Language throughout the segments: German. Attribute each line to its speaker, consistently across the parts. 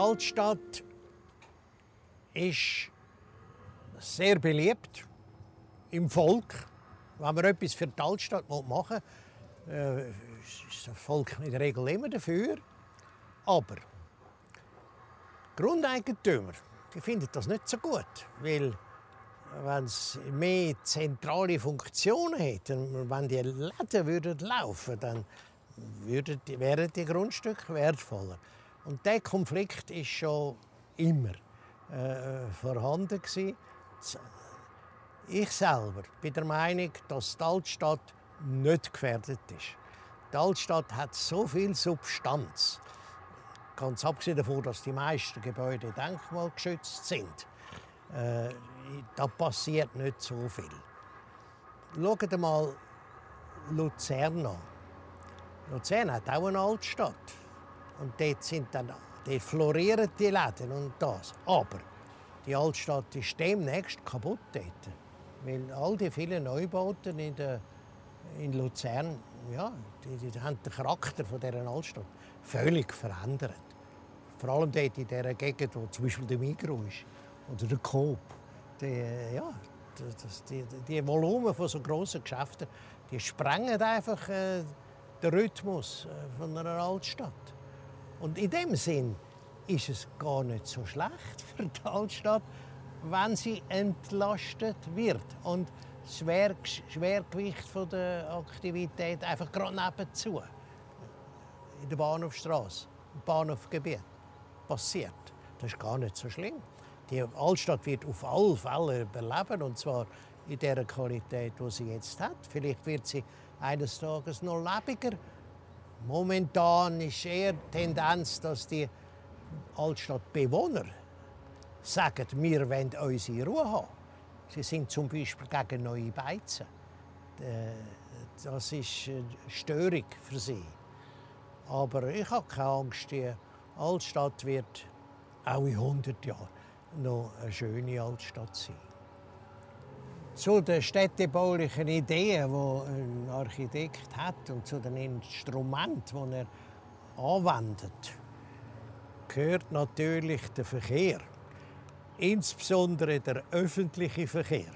Speaker 1: Altstadt ist sehr beliebt im Volk. Wenn man etwas für die Altstadt machen will, äh, ist das Volk in der Regel immer dafür. Aber Grundeigentümer die finden das nicht so gut, weil wenn es mehr zentrale Funktionen hätte, wenn die Läden würden laufen, dann wären die Grundstücke wertvoller. Und der Konflikt ist schon immer äh, vorhanden gewesen. Ich selber bin der Meinung, dass die Altstadt nicht gefährdet ist. Die Altstadt hat so viel Substanz. Ganz abgesehen davon, dass die meisten Gebäude denkmalgeschützt sind. Äh, da passiert nicht so viel. Schaut mal Luzern an. Luzern hat auch eine Altstadt. Und dort, sind dann, dort florieren die Läden und das. Aber die Altstadt ist demnächst kaputt dort. Weil all die vielen Neubauten in, der, in Luzern, ja, die, die haben den Charakter von dieser Altstadt völlig verändert. Vor allem dort in dieser Gegend, wo zum Beispiel der Migros ist oder der Coop. Die, ja, das, die, die Volumen von so grossen Geschäften, die sprengen einfach äh, den Rhythmus äh, von einer Altstadt. Und in dem Sinn ist es gar nicht so schlecht für die Altstadt, wenn sie entlastet wird und das Schwergewicht der Aktivität einfach gerade nebenzu in der Bahnhofstraße, im Bahnhofgebiet passiert. Das ist gar nicht so schlimm. Die Altstadt wird auf alle Fälle überleben und zwar in der Qualität, die sie jetzt hat. Vielleicht wird sie eines Tages noch lebiger. Momentan ist eher die Tendenz, dass die Altstadtbewohner sagen, wir wollen unsere Ruhe haben. Sie sind zum Beispiel gegen neue Beizen. Äh, das ist eine Störung für sie. Aber ich habe keine Angst, die Altstadt wird auch in 100 Jahren noch eine schöne Altstadt sein. Zu den städtebaulichen Ideen, die ein Architekt hat und zu den Instrumenten, die er anwendet, gehört natürlich der Verkehr. Insbesondere der öffentliche Verkehr.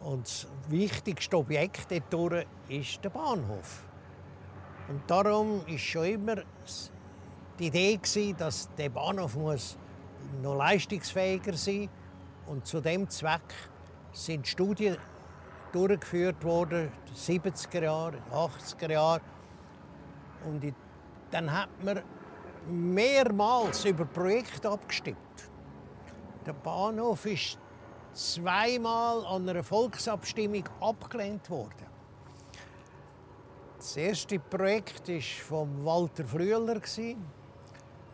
Speaker 1: Und das wichtigste Objekt dort ist der Bahnhof. Und darum ist schon immer die Idee, dass der Bahnhof muss noch leistungsfähiger sein und zu dem Zweck sind Studien durchgeführt worden, 70er Jahre, 80er Jahre. Und dann hat man mehrmals über Projekte abgestimmt. Der Bahnhof ist zweimal an einer Volksabstimmung abgelehnt worden. Das erste Projekt war von Walter Flüeler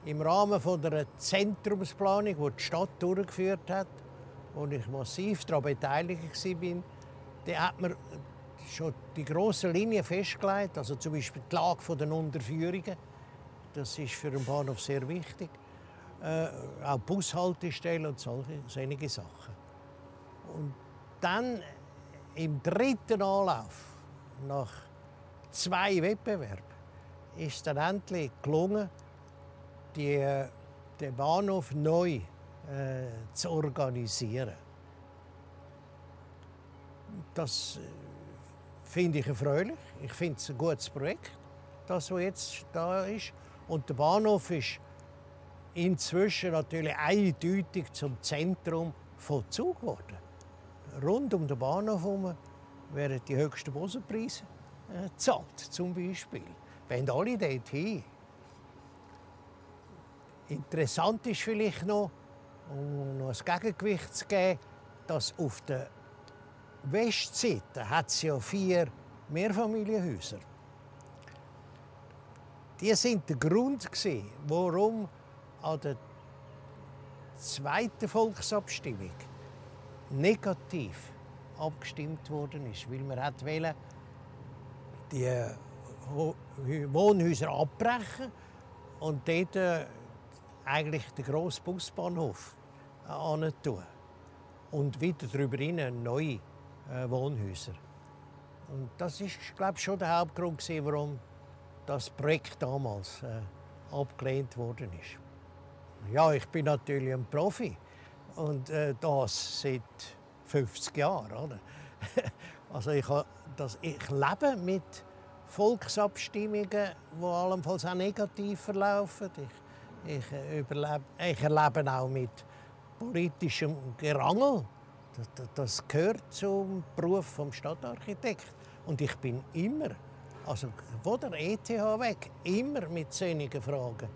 Speaker 1: im Rahmen der Zentrumsplanung, die die Stadt durchgeführt hat, wo ich massiv daran beteiligt war, da hat man schon die grossen Linien festgelegt, also zum Beispiel die Lage der Unterführungen. Das ist für den Bahnhof sehr wichtig. Äh, auch Bushaltestellen und solche, solche Sachen. Und dann im dritten Anlauf, nach zwei Wettbewerben, ist dann endlich gelungen, die, den Bahnhof neu äh, zu organisieren. Das finde ich erfreulich. Ich finde es ein gutes Projekt, das jetzt da ist. Und der Bahnhof ist inzwischen natürlich eindeutig zum Zentrum von Zug geworden. Rund um den Bahnhof herum werden die höchsten Bussenpreise äh, gezahlt, zum Beispiel. Wenn alle dort hin. Interessant ist vielleicht noch, um noch ein Gegengewicht zu geben, dass auf der Westseite hat es ja vier Mehrfamilienhäuser. Die sind der Grund warum an der zweiten Volksabstimmung negativ abgestimmt worden ist, weil man wollte die Wohnhäuser abbrechen und dort äh, eigentlich den grossen Busbahnhof äh, tun. Und wieder darüber hinaus neue äh, Wohnhäuser. Und das ist, glaube ich, schon der Hauptgrund, warum das Projekt damals äh, abgelehnt worden ist. Ja, ich bin natürlich ein Profi und äh, das seit 50 Jahren. Oder? also ich, das, ich lebe mit Volksabstimmungen, die allenfalls auch negativ verlaufen. Ich, ich, äh, überlebe, ich erlebe auch mit politischem Gerangel. Das, das gehört zum Beruf des Stadtarchitekten. Und ich bin immer, also von der ETH weg, immer mit solchen Fragen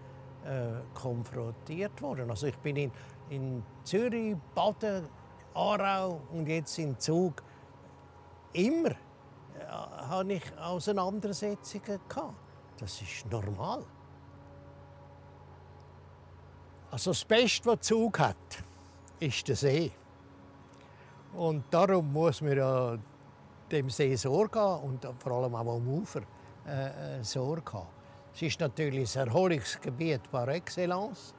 Speaker 1: äh, konfrontiert worden. Also ich bin in, in Zürich, Baden, Aarau und jetzt in Zug immer äh, habe ich Auseinandersetzungen gehabt. Das ist normal. Also das Beste, was Zug hat, ist der See. Und darum muss man ja dem See Sorge haben und vor allem auch am Ufer äh, äh Sorge haben. Es ist natürlich ein Erholungsgebiet par excellence.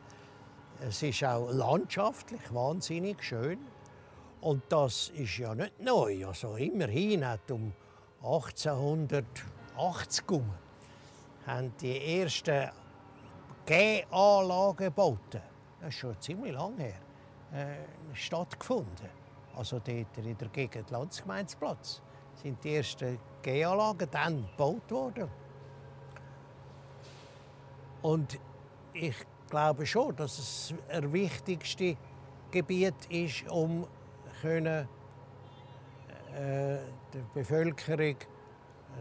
Speaker 1: Es ist auch landschaftlich wahnsinnig schön. Und das ist ja nicht neu. Also immerhin hat um 1880 haben die ersten G-Anlagen gebaut. Das ist schon ziemlich lange her. Äh, stattgefunden. Also dort in der Gegend Landsgemeinsplatz sind die ersten G-Anlagen dann gebaut worden. Und ich glaube schon, dass es das wichtigste Gebiet ist, um können, äh, der Bevölkerung äh,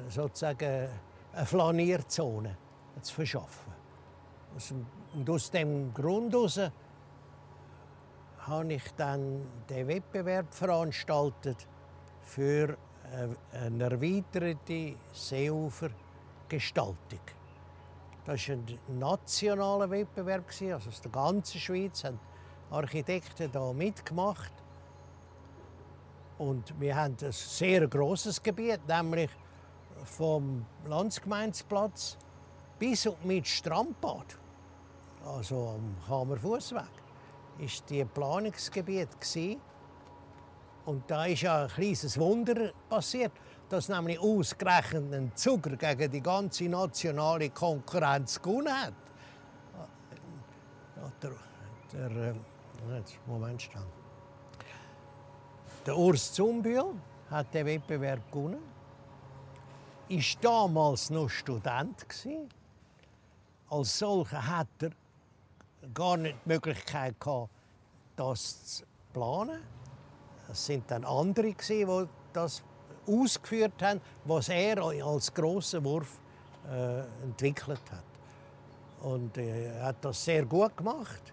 Speaker 1: sozusagen eine Flanierzone zu verschaffen. Und aus dem Grund habe ich dann den Wettbewerb veranstaltet für eine erweiterte Seeufergestaltung. Das war ein nationaler Wettbewerb, also aus der ganzen Schweiz haben Architekten da mitgemacht. Und wir haben ein sehr großes Gebiet, nämlich vom Landsgemeindeplatz bis und mit Strandbad, also am Kamer Fußweg, ist die Planungsgebiet Und da ist ja ein kleines Wunder passiert dass nämlich ausgerechnet ein Zucker gegen die ganze nationale Konkurrenz gewonnen hat. Der, der, jetzt, Moment stand. Der Urs Zumbühl hat den Wettbewerb gewonnen. Ist damals noch Student gewesen. Als solcher hat er gar nicht die Möglichkeit gehabt, das zu planen. Es sind dann andere die das ausgeführt haben, was er als großen Wurf äh, entwickelt hat. Und äh, er hat das sehr gut gemacht.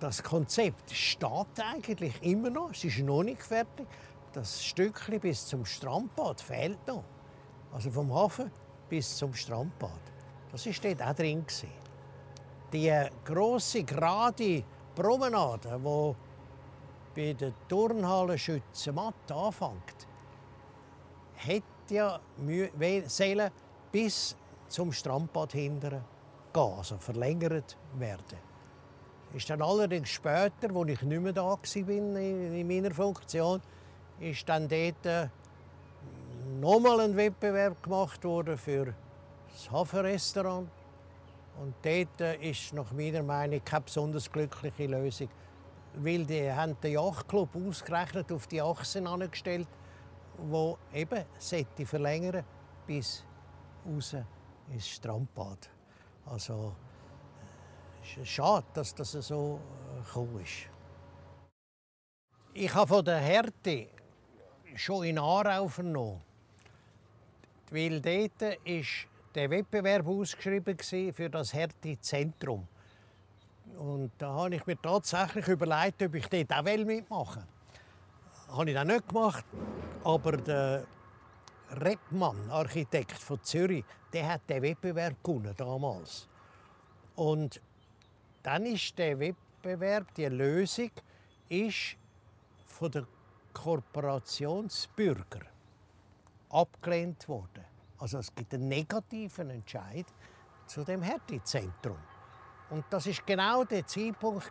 Speaker 1: Das Konzept steht eigentlich immer noch. Es ist noch nicht fertig. Das Stückchen bis zum Strandbad fehlt noch. Also vom Hafen bis zum Strandbad. Das ist dort auch drin. Die große gerade Promenade, die bei der Turnhalle Schützenmatt anfängt, hätte ja sollen bis zum Strandbad hindern gehen, also verlängert werden. Ist dann allerdings später, als ich nicht mehr da war in meiner Funktion, ist dann dort äh, nochmal ein Wettbewerb gemacht worden für das Hafenrestaurant. Und dort äh, ist nach meiner Meinung keine besonders glückliche Lösung weil die haben den Yachtclub ausgerechnet auf die Achsen angestellt, wo eben sollte verlängern bis raus ins Strandbad. Also ist schade, dass das so äh, gekommen ist. Ich habe von der Härte schon in Aarau vernommen, weil dort ist der Wettbewerb ausgeschrieben für das Härtezentrum. Und da habe ich mir tatsächlich überlegt, ob ich dort auch mitmachen will. Habe ich dann nicht gemacht. Aber der Reppmann, Architekt von Zürich, der hat den Wettbewerb gewonnen damals. Und dann ist der Wettbewerb, die Lösung, ist von den Korporationsbürgern abgelehnt worden. Also es gibt einen negativen Entscheid zu dem Härtezentrum. Und das ist genau der Zeitpunkt,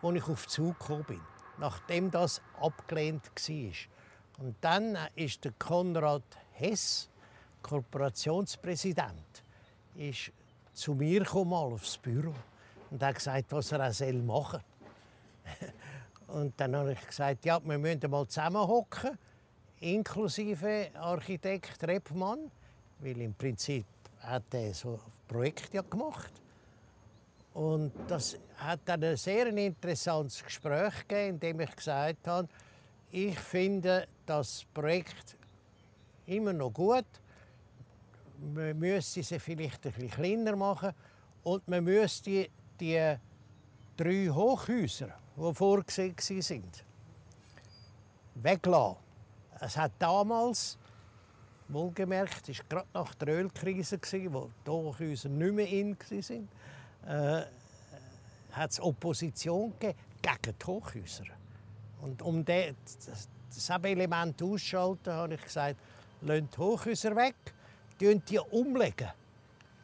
Speaker 1: wo ich auf Zug gekommen bin, nachdem das abgelehnt war. Und dann ist der Konrad Hess, Korporationspräsident, ist zu mir gekommen, aufs Büro und hat gesagt, was er auch machen soll. und dann habe ich gesagt, ja, wir müssen mal zusammenhocken, inklusive Architekt Reppmann, weil im Prinzip hat er so ein Projekt ja gemacht. Und das hat dann ein sehr interessantes Gespräch gegeben, in dem ich gesagt habe, ich finde das Projekt immer noch gut. Man müsste sie vielleicht ein bisschen kleiner machen und man müsste die drei Hochhäuser, die vorgesehen sind, weglassen. Es hat damals, wohlgemerkt, es gerade nach der Ölkrise, wo die Hochhäuser nicht mehr in waren, äh, hat es Opposition gegen die Hochhäuser. Und um das, das Element auszuschalten, habe ich gesagt, lasst die Hochhäuser weg, die umlegen.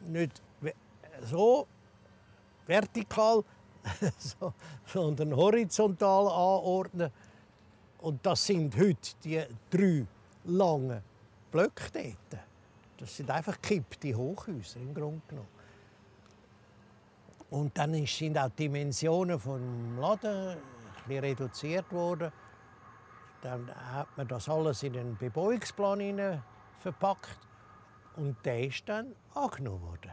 Speaker 1: Nicht so vertikal, sondern horizontal anordnen. Und das sind heute die drei langen Blöcke dort. Das sind einfach kippte Hochhäuser im Grunde genommen. Und dann sind auch die Dimensionen vom Laden ein reduziert worden. Dann hat man das alles in einen Bebauungsplan verpackt und der ist dann angenommen worden.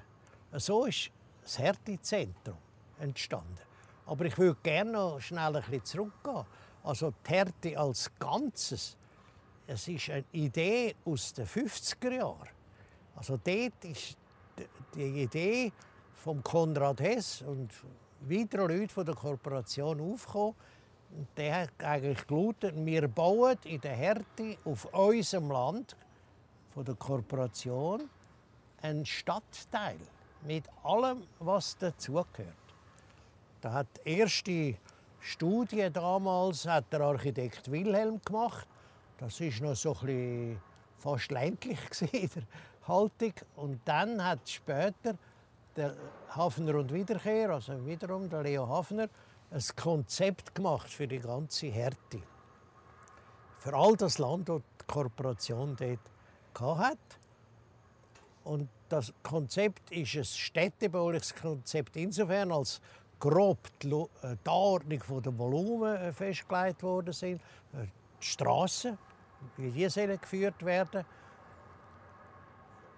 Speaker 1: So ist das Härtezentrum entstanden. Aber ich würde gerne noch schnell ein bisschen zurückgehen. Also die Härte als Ganzes, es ist eine Idee aus den 50er Jahren. Also dort ist die Idee von Konrad Hess und weiteren Leuten von der Kooperation aufgekommen. Und der hat eigentlich gelautet, wir bauen in der Härte auf unserem Land von der Kooperation einen Stadtteil mit allem, was dazugehört. Da hat die erste Studie damals hat der Architekt Wilhelm gemacht. Das ist noch so ein fast ländlich in der. Und dann hat später der Hafner und Wiederkehr, also wiederum der Leo Hafner, ein Konzept gemacht für die ganze Härte. Für all das Land, das die Kooperation dort hat. Und das Konzept ist ein städtebauliches Konzept insofern, als grob die äh, Anordnung der Volumen äh, festgelegt worden sind, äh, Straßen, wie die sollen geführt werden.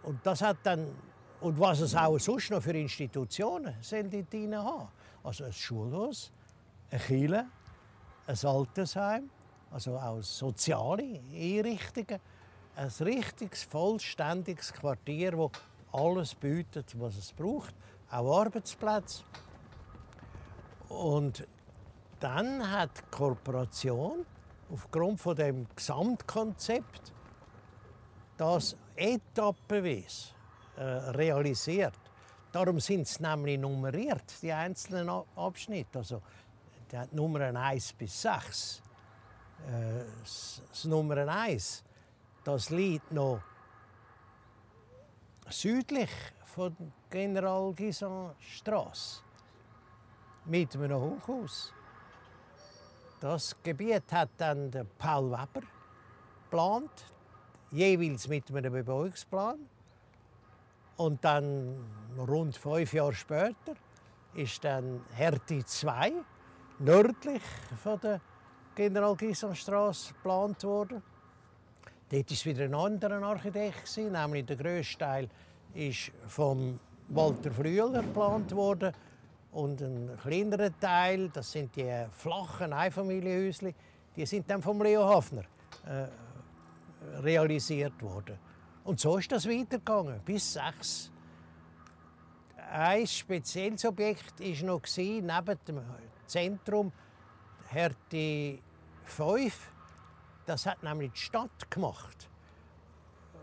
Speaker 1: Und das hat dann und was es auch sonst noch für Institutionen sind die drin haben. Also ein Schulhaus, eine Kirche, ein Altersheim, also auch soziale Einrichtungen. Ein richtiges, vollständiges Quartier, das alles bietet, was es braucht. Auch Arbeitsplätze. Und dann hat die Kooperation aufgrund von dem Gesamtkonzept das etappenweise äh, realisiert. Darum sind es nämlich nummeriert, die einzelnen Abschnitte. Also, die Nummern 1 bis 6. Äh, das Nummer 1 das liegt noch südlich von General Gison Straße mit einem Hochhaus. Das Gebiet hat dann der Paul Weber geplant, jeweils mit einem Bebauungsplan. Und dann rund fünf Jahre später ist dann Hertie 2 nördlich von der General Straße geplant worden. Dort war wieder ein anderer Architekt, nämlich der grösste Teil ist vom Walter Frühler geplant worden und ein kleinerer Teil, das sind die flachen Einfamilienhäuschen, die sind dann vom Leo Hafner äh, realisiert worden. Und so ist das weitergegangen, bis sechs. Ein spezielles Objekt war noch neben dem Zentrum Härte 5. Das hat nämlich die Stadt gemacht.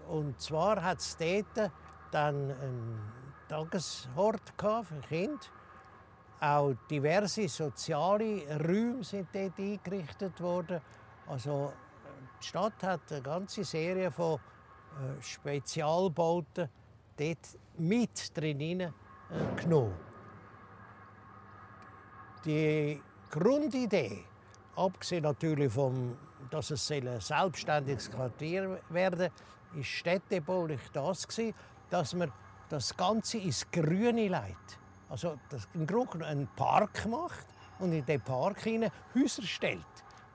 Speaker 1: Und zwar hat es dort dann einen Tageshort für Kinder. Auch diverse soziale Räume sind dort eingerichtet worden. Also die Stadt hat eine ganze Serie von äh, Spezialbauten dort mit drin genommen. Die Grundidee, abgesehen natürlich vom, dass es ein selbstständiges Quartier werden soll, ist städtebaulich das gewesen, dass man das Ganze ins Grüne leitet. Also das im Grunde einen Park macht und in den Park hinein Häuser stellt.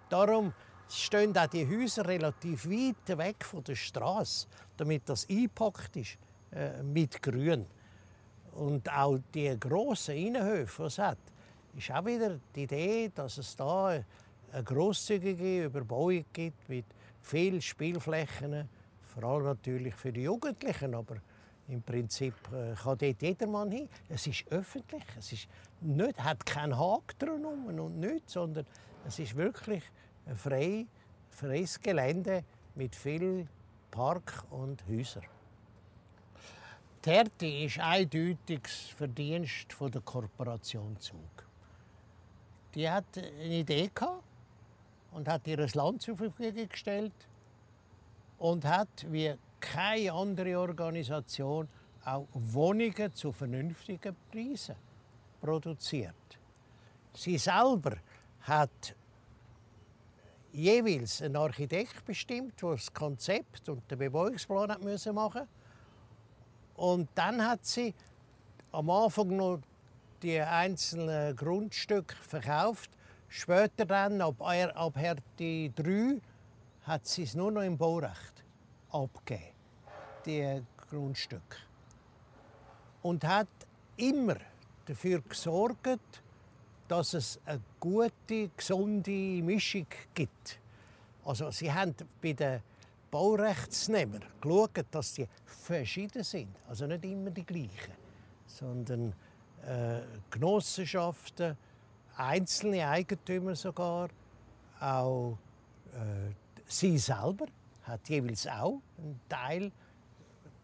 Speaker 1: Darum stehen auch die Häuser relativ weit weg von der Straße, damit das eingepackt ist äh, mit Grün. Und auch die grossen Innenhöfe, die es hat, ist auch wieder die Idee, dass es da eine grosszügige Überbauung gibt mit vielen Spielflächen, vor allem natürlich für die Jugendlichen, aber im Prinzip äh, kann dort jedermann hin. Es ist öffentlich, es ist nicht, hat keinen Haken drumherum und nichts, sondern es ist wirklich ein frei, freies Gelände mit viel Park und Häusern. Die Härte ist eindeutig das Verdienst der Korporation Zug. Die hat eine Idee gehabt und hat ihr Land zur Verfügung gestellt und hat wie keine andere Organisation auch Wohnungen zu vernünftigen Preisen produziert. Sie selber hat jeweils einen Architekt bestimmt, der das Konzept und den Bebauungsplan machen musste. Und dann hat sie am Anfang noch die einzelnen Grundstücke verkauft. Später dann, ab, ab Härte 3, hat sie es nur noch im Baurecht abgegeben, die Grundstücke. Und hat immer dafür gesorgt, dass es eine gute, gesunde Mischung gibt. Also sie haben bei den Baurechtsnehmern geschaut, dass sie verschieden sind, also nicht immer die gleichen, sondern äh, Genossenschaften, einzelne Eigentümer sogar, auch äh, sie selber hat jeweils auch einen Teil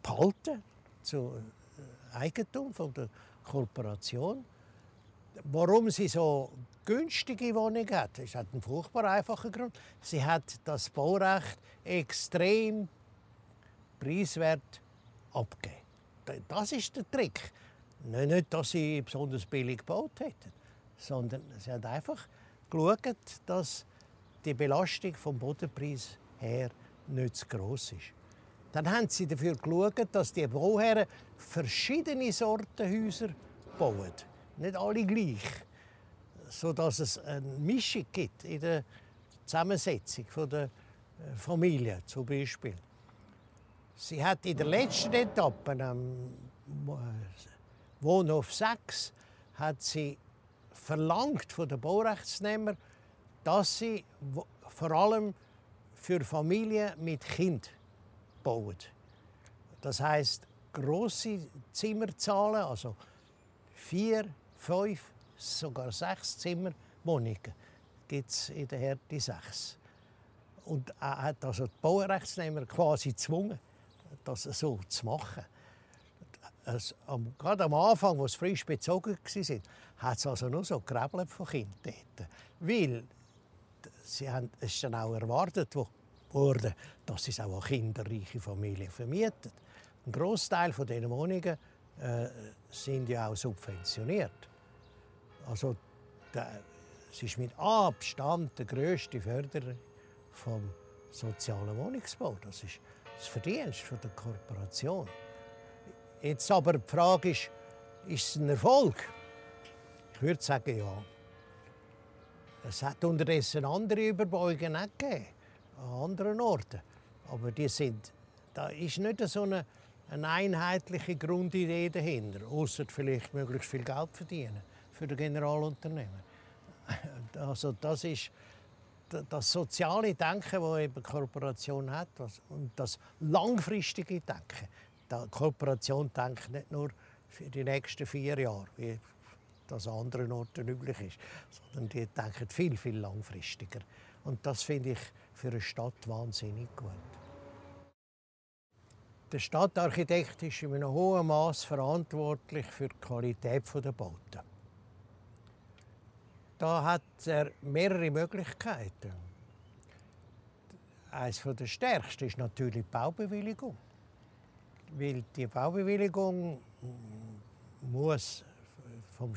Speaker 1: behalten zu äh, Eigentum von der Kooperation. Warum sie so günstige Wohnung hat, das hat einen furchtbar einfachen Grund. Sie hat das Baurecht extrem preiswert abgegeben. Das ist der Trick. Nicht, dass sie besonders billig gebaut hätten, sondern sie hat einfach geschaut, dass die Belastung vom Bodenpreis her nicht zu gross ist. Dann haben sie dafür geschaut, dass die Bauherren verschiedene Sorten Häuser bauen. Nicht alle gleich. Sodass es eine Mischung gibt in der Zusammensetzung der äh, Familie zum Beispiel. Sie hat in der letzten Etappe, am Wohnhof 6, hat sie verlangt von den Baurechtsnehmern, dass sie vor allem für Familien mit Kind bauen. Das heißt große Zimmerzahlen, also vier, fünf, sogar sechs Zimmerwohnungen gibt es in der Härte sechs. Und er hat also die Baurechtsnehmer quasi gezwungen, das so zu machen. Es, gerade am Anfang, als sie frisch bezogen waren, hat es also nur so Gräbel von Kindern Weil sie haben, es ist dann auch erwartet worden, dass es auch an kinderreiche Familien vermieten. Ein Großteil von diesen Wohnungen äh, sind ja auch subventioniert. Also es ist mit Abstand der grösste Förderer vom sozialen Wohnungsbau. Das ist das Verdienst der Kooperation. Jetzt aber die Frage ist, ist es ein Erfolg? Ich würde sagen, ja. Es hat unterdessen andere Überbauungen auch gegeben, an anderen Orten. Aber die sind, da ist nicht so eine, eine einheitliche Grundidee dahinter, außer vielleicht möglichst viel Geld verdienen für den Generalunternehmer. Also das ist das soziale Denken, das eben Kooperation hat, und das langfristige Denken. Die Kooperation denkt nicht nur für die nächsten vier Jahre, wie das an anderen Orten üblich ist, sondern die denken viel, viel langfristiger. Und das finde ich für eine Stadt wahnsinnig gut. Der Stadtarchitekt ist in einem hohen Maß verantwortlich für die Qualität der Bauten. Da hat er mehrere Möglichkeiten. Eines der stärksten ist natürlich die Baubewilligung. Weil die Baubewilligung muss vom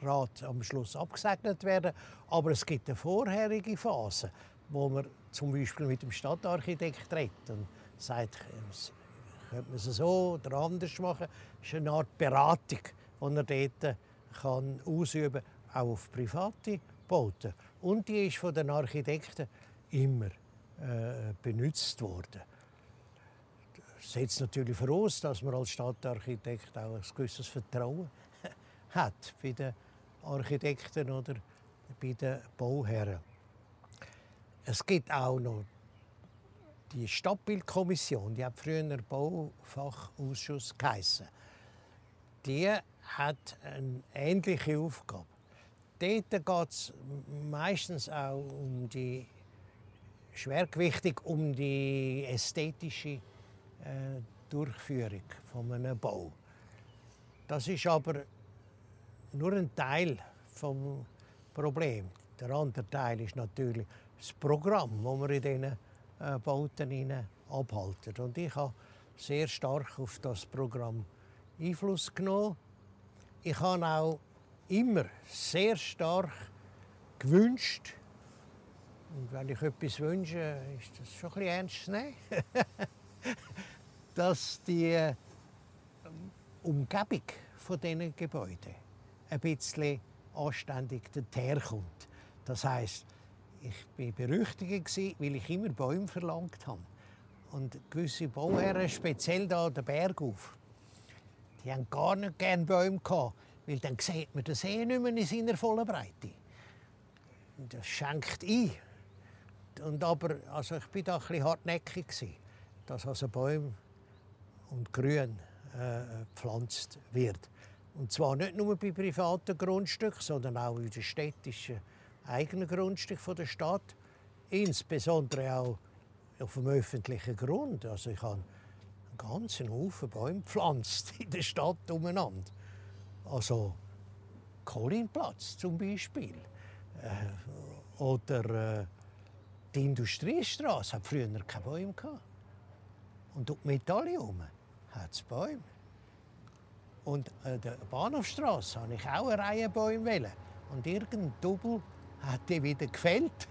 Speaker 1: Stadtrat am Schluss abgesegnet werden. Aber es gibt eine vorherige Phase, wo man zum Beispiel mit dem Stadtarchitekt redet und sagt, könnte man es so oder anders machen. Es ist eine Art Beratung, die er dort kann ausüben kann, auch auf private Bauten. Und die ist von den Architekten immer äh, benutzt worden. Das setzt natürlich voraus, dass man als Stadtarchitekt auch ein gewisses Vertrauen hat bei den Architekten oder bei den Bauherren. Es gibt auch noch die Stadtbildkommission, die hat früher Baufachausschuss geheißen. Die hat eine ähnliche Aufgabe. Dort geht es meistens auch um die schwergewichtig um die ästhetische äh, Durchführung von einem Bau. Das ist aber nur ein Teil vom Problem. Der andere Teil ist natürlich das Programm, das wir in diesen äh, Bauten abhalten. Und ich habe sehr stark auf das Programm Einfluss genommen. Ich habe auch immer sehr stark gewünscht, und wenn ich etwas wünsche, ist das schon ein bisschen ernst zu nehmen, dass die ähm, Umgebung von diesen Gebäuden ein bisschen anständig daherkommt. Das heisst, ich war berüchtigt, weil ich immer Bäume verlangt habe. Und gewisse Bauherren, speziell da den Berg auf, die haben gar nicht gerne Bäume gehabt, weil dann sieht man den See nicht mehr in seiner vollen Breite. Das schenkt ein. Und aber, also ich bin da ein bisschen hartnäckig dass also Bäume und Grün äh, gepflanzt wird. Und zwar nicht nur bei privaten Grundstücken, sondern auch in den städtischen eigenen Grundstücken der Stadt. Insbesondere auch auf dem öffentlichen Grund. Also ich habe einen ganzen Haufen Bäume gepflanzt in der Stadt umeinander. Also Kolinplatz zum Beispiel. Äh, oder äh, die Industriestraße hat früher keine Bäume gehabt. Und um die Metalle herum hat es Bäume. Und an der Bahnhofstraße habe ich auch eine Reihe Bäume. Und irgendein Double hat die wieder gefällt.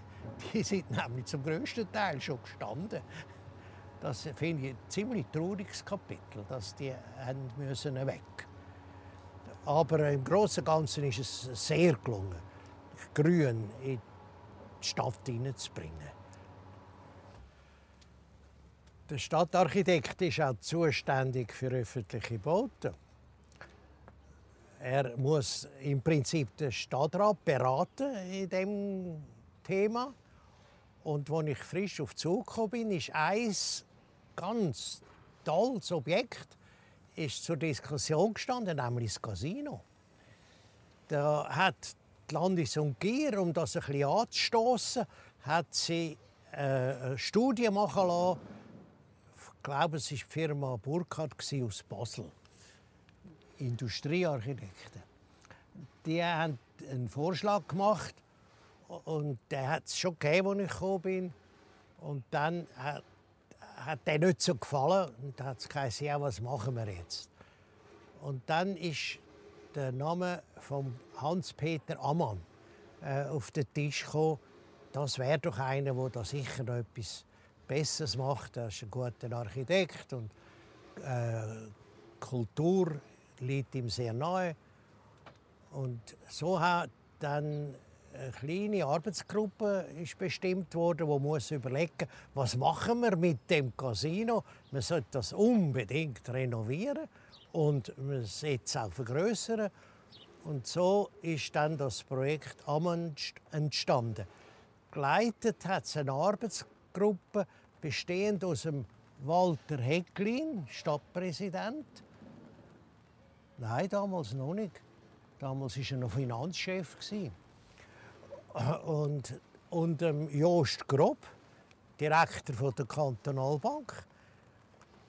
Speaker 1: Die sind nämlich zum größten Teil schon gestanden. Das finde ich ein ziemlich trauriges Kapitel, dass die haben müssen weg. Aber im Großen und Ganzen ist es sehr gelungen, Grün in die Stadt hineinzubringen. Der Stadtarchitekt ist auch zuständig für öffentliche Bauten. Er muss im Prinzip den Stadtrat beraten in dem Thema. Und als ich frisch auf Zug gekommen bin, ist ein ganz tolles Objekt ist zur Diskussion gestanden, nämlich das Casino. Da hat die Landesumgehung, um das ein bisschen anzustoßen, hat sie äh, eine Studie machen lassen. Ich glaube, es war die Firma Burkhardt aus Basel. Industriearchitekten. Die haben einen Vorschlag gemacht und der hat es schon gegeben, als ich gekommen bin. Und dann hat, hat der nicht so gefallen und hat es ja, was machen wir jetzt? Und dann ist der Name von Hans-Peter Ammann äh, auf den Tisch gekommen. Das wäre doch einer, der da sicher noch etwas Besseres macht. Er ist ein guter Architekt und äh, Kultur liegt ihm sehr nahe. Und so hat dann eine kleine Arbeitsgruppe ist bestimmt worden, die muss überlegen, was machen wir mit dem Casino. Man sollte das unbedingt renovieren und man sollte es auch vergrößern. Und so ist dann das Projekt Amund entstanden. Geleitet hat es eine Arbeitsgruppe bestehend aus dem Walter Hecklin, Stadtpräsident. Nein, damals noch nicht. Damals war er noch Finanzchef. Und, und ähm, Jost Grob, Direktor der Kantonalbank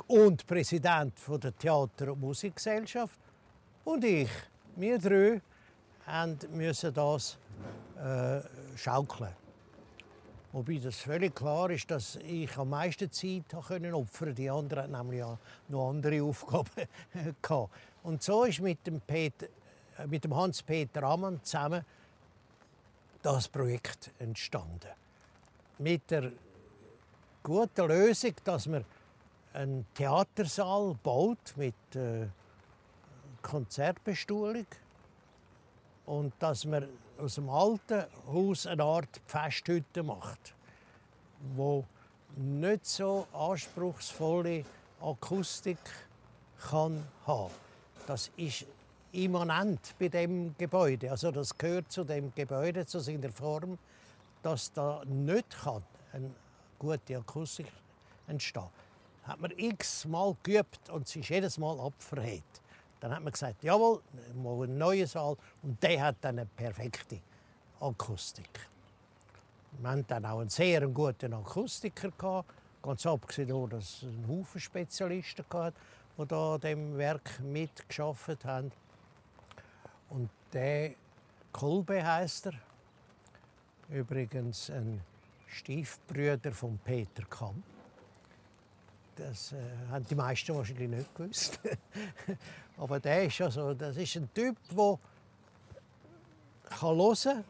Speaker 1: und Präsident der Theater- und Musikgesellschaft. Und ich, wir drei, müssen das äh, schaukeln. Wobei das völlig klar ist, dass ich am meisten Zeit opfern Die anderen hatten nämlich noch andere Aufgaben. Und so ist mit dem, Peter, äh, mit dem Hans-Peter Ammann zusammen das Projekt entstanden. Mit der guten Lösung, dass wir einen Theatersaal gebaut mit äh, Konzertbestuhlung und dass man aus dem alten Haus eine Art Festhütte macht, wo nicht so anspruchsvolle Akustik kann haben. Das ist immanent bei dem Gebäude. Also das gehört zu dem Gebäude, zu seiner Form, dass da nicht kann eine gute Akustik entstehen. Hat man x-mal geübt und es ist jedes Mal abverhält. Dann hat man gesagt, jawohl, mal ein neuer Saal und der hat dann eine perfekte Akustik. Wir hatten dann auch einen sehr guten Akustiker ganz abgesehen davon, dass es einen Haufen Spezialisten gab, die da dem Werk mitgeschafft haben. Und der Kolbe heißt er, übrigens ein Stiefbrüder von Peter Kamm. Das äh, haben die meisten wahrscheinlich nicht gewusst. Aber der ist also, das ist ein Typ, der kann hören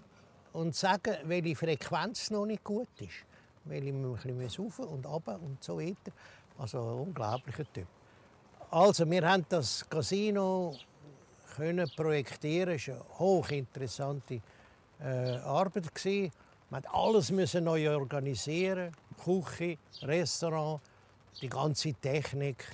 Speaker 1: und sagen, welche Frequenz noch nicht gut ist. Welche man ein bisschen rauf und runter und so weiter. Also ein unglaublicher Typ. Also, wir haben das Casino können projektieren. Es war eine hochinteressante äh, Arbeit. Gewesen. Man musste alles müssen neu organisieren. Küche, Restaurant, die ganze Technik.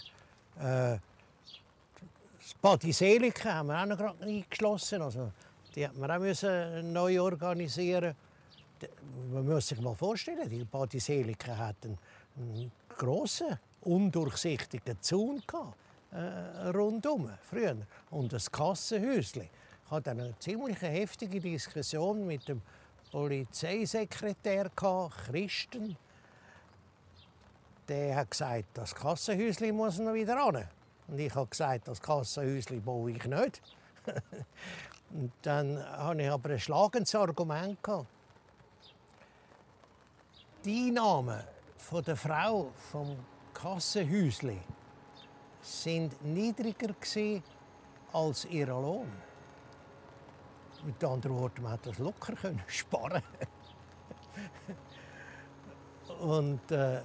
Speaker 1: Äh, das Badiselika haben wir auch noch gerade eingeschlossen. Also, die hat man auch müssen neu organisieren. Man muss sich mal vorstellen, die Badiselika hat einen, einen grossen, undurchsichtigen Zaun gehabt äh, rundum früher. Und das Kassenhäuschen. Ich hatte eine ziemlich heftige Diskussion mit dem Polizeisekretär, Christen. Der hat gesagt, das Kassenhäuschen muss noch wieder ran. Und ich habe gesagt, das Kassenhäuschen baue ich nicht. Und dann hatte ich aber ein schlagendes Argument. Die Einnahmen der Frau vom Kassenhäuschen sind niedriger als ihr Lohn. Mit anderen Worten, man hätte das locker können sparen Und äh,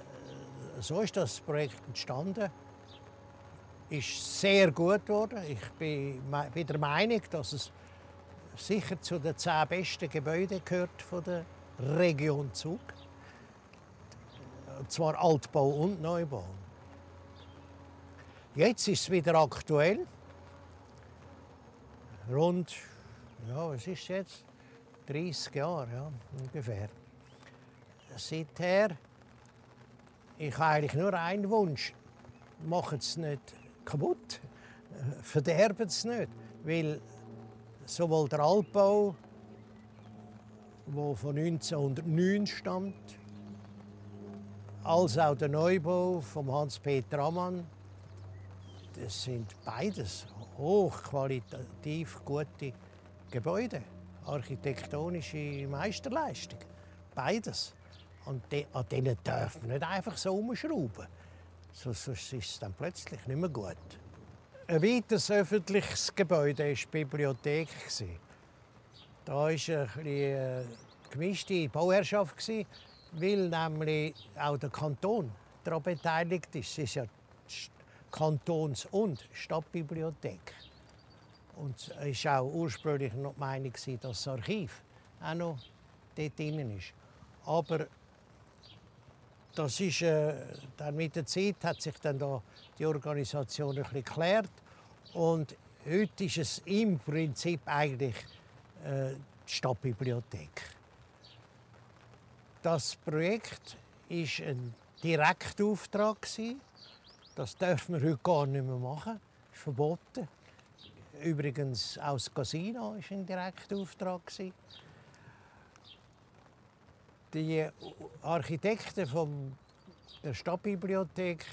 Speaker 1: so ist das Projekt entstanden. Ist sehr gut geworden. Ich bin, bin der Meinung, dass es sicher zu den zehn besten Gebäuden gehört von der Region Zug. Und zwar Altbau und Neubau. Jetzt ist es wieder aktuell. Rund, ja, was ist jetzt? 30 Jahre, ja, ungefähr. Seither, ich habe eigentlich nur einen Wunsch. Machen es nicht kaputt, verderben es nicht. Weil sowohl der Altbau, der von 1909 stammt, als auch der Neubau von Hans-Peter Ammann das sind beides hochqualitativ gute Gebäude, architektonische Meisterleistungen. Beides. Und an denen darf man nicht einfach so umschrauben. Sonst ist es dann plötzlich nicht mehr gut. Ein weiteres öffentliches Gebäude war die Bibliothek. Da war eine gemischte Bauherrschaft, weil nämlich auch der Kanton daran beteiligt ist. Es ist ja Kantons- und Stadtbibliothek. Und es war auch ursprünglich noch die Meinung, dass das Archiv auch noch dort drin ist. Aber das ist, äh, dann mit der Zeit hat sich dann da die Organisation ein bisschen geklärt. Und heute ist es im Prinzip eigentlich äh, die Stadtbibliothek. Das Projekt war ein Direktauftrag. Gewesen das dürfen wir heute gar nicht mehr machen. Das ist verboten. Übrigens auch das Casino war ein Direktauftrag. Die Architekten von der Stadtbibliothek,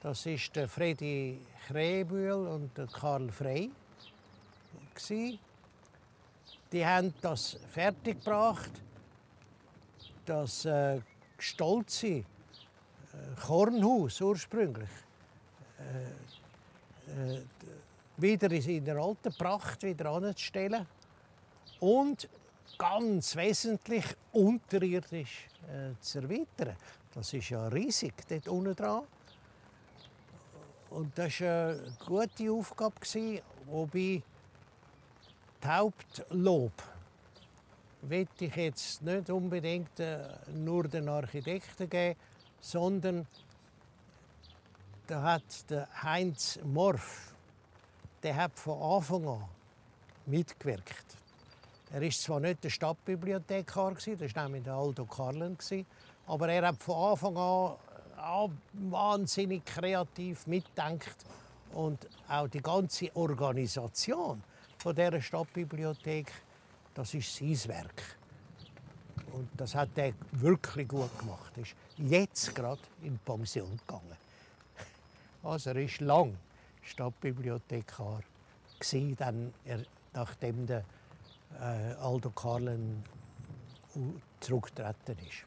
Speaker 1: das ist der Freddy Krebühl und der Karl Frey. Die haben das fertiggebracht, das äh, stolze äh, Kornhaus ursprünglich äh, äh, wieder in seiner alten Pracht wieder anzustellen und ganz wesentlich unterirdisch äh, zu erweitern. Das ist ja riesig dort unten dran. Und das war eine gute Aufgabe, wobei das Hauptlob ich jetzt nicht unbedingt äh, nur den Architekten geben, sondern da hat der Heinz Morf, der hat von Anfang an mitgewirkt. Er ist zwar nicht der Stadtbibliothekar, das war nämlich der Aldo Karlen, aber er hat von Anfang an wahnsinnig kreativ mitdenkt und auch die ganze Organisation von der Stadtbibliothek, das ist sein Werk. Und das hat er wirklich gut gemacht. Er ist jetzt gerade in Pension gegangen. Also er war lang Stadtbibliothekar, gewesen, dann er, nachdem der äh, Aldo Karlen zurückgetreten ist.